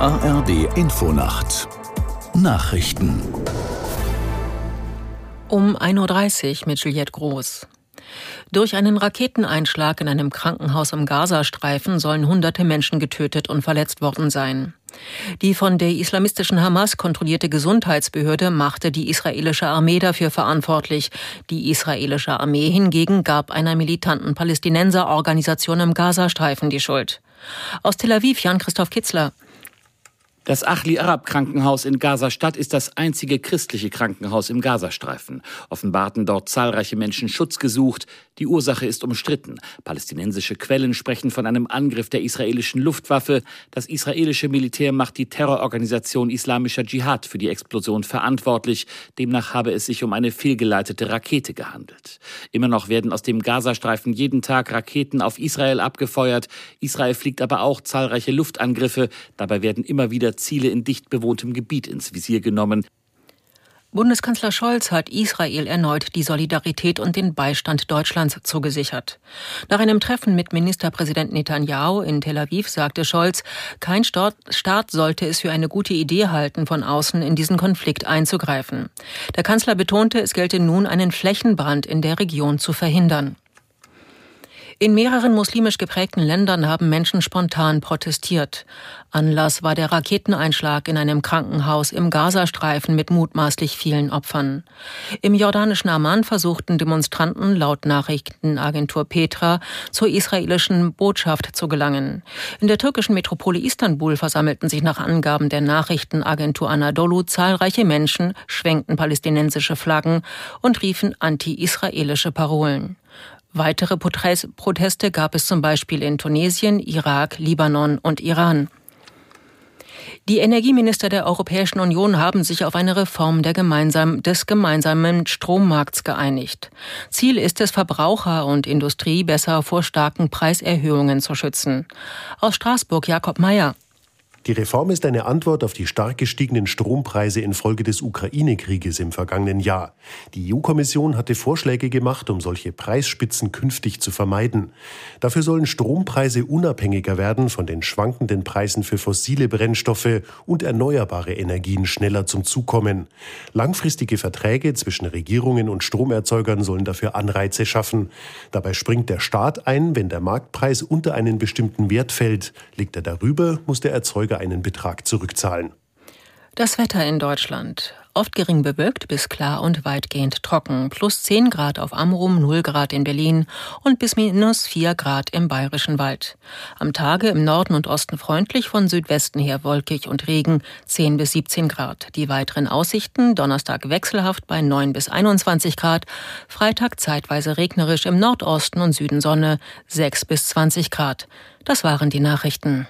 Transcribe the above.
ARD Infonacht Nachrichten um 1.30 Uhr mit Juliette Groß. Durch einen Raketeneinschlag in einem Krankenhaus im Gazastreifen sollen hunderte Menschen getötet und verletzt worden sein. Die von der islamistischen Hamas kontrollierte Gesundheitsbehörde machte die israelische Armee dafür verantwortlich. Die israelische Armee hingegen gab einer militanten Palästinenserorganisation im Gazastreifen die Schuld. Aus Tel Aviv Jan-Christoph Kitzler. Das Achli Arab Krankenhaus in Gaza-Stadt ist das einzige christliche Krankenhaus im Gazastreifen. Offenbar hatten dort zahlreiche Menschen Schutz gesucht. Die Ursache ist umstritten. Palästinensische Quellen sprechen von einem Angriff der israelischen Luftwaffe. Das israelische Militär macht die Terrororganisation Islamischer Dschihad für die Explosion verantwortlich. Demnach habe es sich um eine fehlgeleitete Rakete gehandelt. Immer noch werden aus dem Gazastreifen jeden Tag Raketen auf Israel abgefeuert. Israel fliegt aber auch zahlreiche Luftangriffe. Dabei werden immer wieder Ziele in dicht bewohntem Gebiet ins Visier genommen. Bundeskanzler Scholz hat Israel erneut die Solidarität und den Beistand Deutschlands zugesichert. Nach einem Treffen mit Ministerpräsident Netanyahu in Tel Aviv sagte Scholz, kein Staat sollte es für eine gute Idee halten, von außen in diesen Konflikt einzugreifen. Der Kanzler betonte, es gelte nun, einen Flächenbrand in der Region zu verhindern. In mehreren muslimisch geprägten Ländern haben Menschen spontan protestiert. Anlass war der Raketeneinschlag in einem Krankenhaus im Gazastreifen mit mutmaßlich vielen Opfern. Im jordanischen Amman versuchten Demonstranten laut Nachrichtenagentur Petra zur israelischen Botschaft zu gelangen. In der türkischen Metropole Istanbul versammelten sich nach Angaben der Nachrichtenagentur Anadolu zahlreiche Menschen, schwenkten palästinensische Flaggen und riefen anti-israelische Parolen. Weitere Proteste gab es zum Beispiel in Tunesien, Irak, Libanon und Iran. Die Energieminister der Europäischen Union haben sich auf eine Reform gemeinsam, des gemeinsamen Strommarkts geeinigt. Ziel ist es, Verbraucher und Industrie besser vor starken Preiserhöhungen zu schützen. Aus Straßburg Jakob Mayer. Die Reform ist eine Antwort auf die stark gestiegenen Strompreise infolge des Ukraine-Krieges im vergangenen Jahr. Die EU-Kommission hatte Vorschläge gemacht, um solche Preisspitzen künftig zu vermeiden. Dafür sollen Strompreise unabhängiger werden von den schwankenden Preisen für fossile Brennstoffe und erneuerbare Energien schneller zum Zug kommen. Langfristige Verträge zwischen Regierungen und Stromerzeugern sollen dafür Anreize schaffen. Dabei springt der Staat ein, wenn der Marktpreis unter einen bestimmten Wert fällt. Liegt er darüber, muss der Erzeuger Erzeuger einen Betrag zurückzahlen. Das Wetter in Deutschland. Oft gering bewölkt bis klar und weitgehend trocken. Plus 10 Grad auf Amrum, 0 Grad in Berlin und bis minus 4 Grad im Bayerischen Wald. Am Tage im Norden und Osten freundlich, von Südwesten her wolkig und Regen, 10 bis 17 Grad. Die weiteren Aussichten, Donnerstag wechselhaft bei 9 bis 21 Grad, Freitag zeitweise regnerisch im Nordosten und Süden Sonne, 6 bis 20 Grad. Das waren die Nachrichten.